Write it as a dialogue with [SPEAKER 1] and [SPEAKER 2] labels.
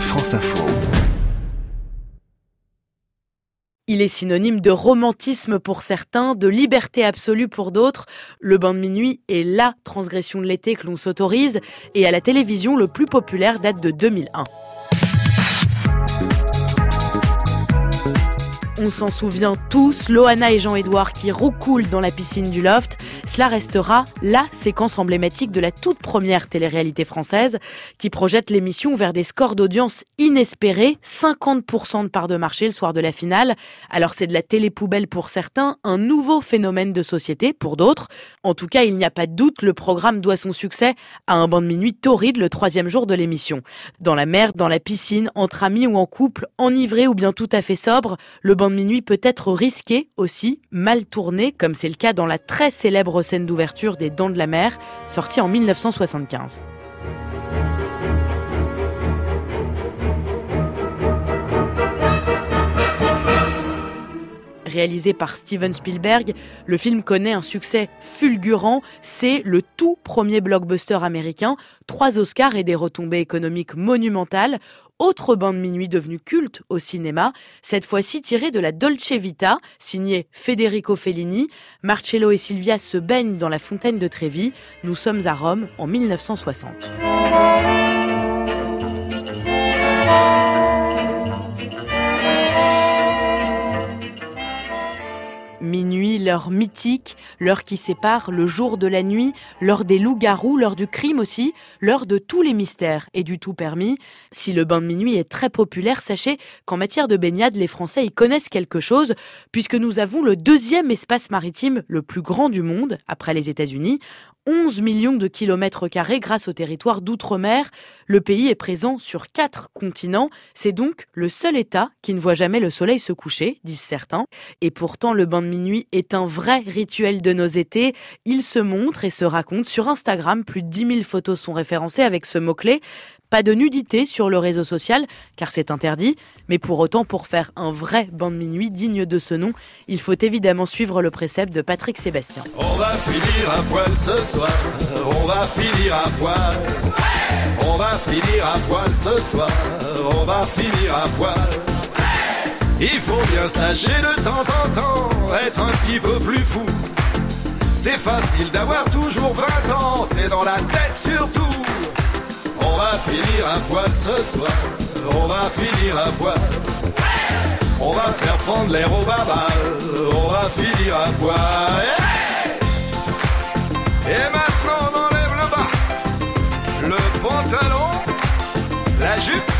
[SPEAKER 1] France Info.
[SPEAKER 2] Il est synonyme de romantisme pour certains, de liberté absolue pour d'autres. Le bain de minuit est la transgression de l'été que l'on s'autorise et à la télévision, le plus populaire date de 2001. On s'en souvient tous, Loana et Jean-Édouard qui roucoulent dans la piscine du loft. Cela restera la séquence emblématique de la toute première télé-réalité française qui projette l'émission vers des scores d'audience inespérés, 50% de part de marché le soir de la finale. Alors c'est de la télé-poubelle pour certains, un nouveau phénomène de société pour d'autres. En tout cas, il n'y a pas de doute, le programme doit son succès à un banc de minuit torride le troisième jour de l'émission. Dans la mer, dans la piscine, entre amis ou en couple, enivré ou bien tout à fait sobre, de minuit peut être risqué aussi, mal tourné, comme c'est le cas dans la très célèbre scène d'ouverture des Dents de la Mer, sortie en 1975. Réalisé par Steven Spielberg, le film connaît un succès fulgurant. C'est le tout premier blockbuster américain, trois Oscars et des retombées économiques monumentales. Autre bande minuit devenue culte au cinéma, cette fois-ci tirée de la Dolce Vita, signée Federico Fellini. Marcello et Silvia se baignent dans la fontaine de Trévi. Nous sommes à Rome en 1960. L'heure mythique, l'heure qui sépare le jour de la nuit, l'heure des loups-garous, l'heure du crime aussi, l'heure de tous les mystères et du tout permis. Si le bain de minuit est très populaire, sachez qu'en matière de baignade, les Français y connaissent quelque chose, puisque nous avons le deuxième espace maritime le plus grand du monde, après les États-Unis. 11 millions de kilomètres carrés grâce au territoire d'outre-mer. Le pays est présent sur quatre continents. C'est donc le seul État qui ne voit jamais le soleil se coucher, disent certains. Et pourtant, le bain de minuit est un vrai rituel de nos étés. Il se montre et se raconte sur Instagram. Plus de 10 000 photos sont référencées avec ce mot-clé. Pas de nudité sur le réseau social, car c'est interdit, mais pour autant, pour faire un vrai banc de minuit digne de ce nom, il faut évidemment suivre le précepte de Patrick Sébastien.
[SPEAKER 3] On va finir à poil ce soir, on va finir à poil. On va finir à poil ce soir, on va finir à poil. Il faut bien se lâcher de temps en temps, être un petit peu plus fou. C'est facile d'avoir toujours 20 ans, c'est dans la tête surtout. Finir à poil ce soir, on va finir à poil. On va faire prendre l'air au baba, on va finir à poil. Et maintenant on enlève le bas, le pantalon, la jupe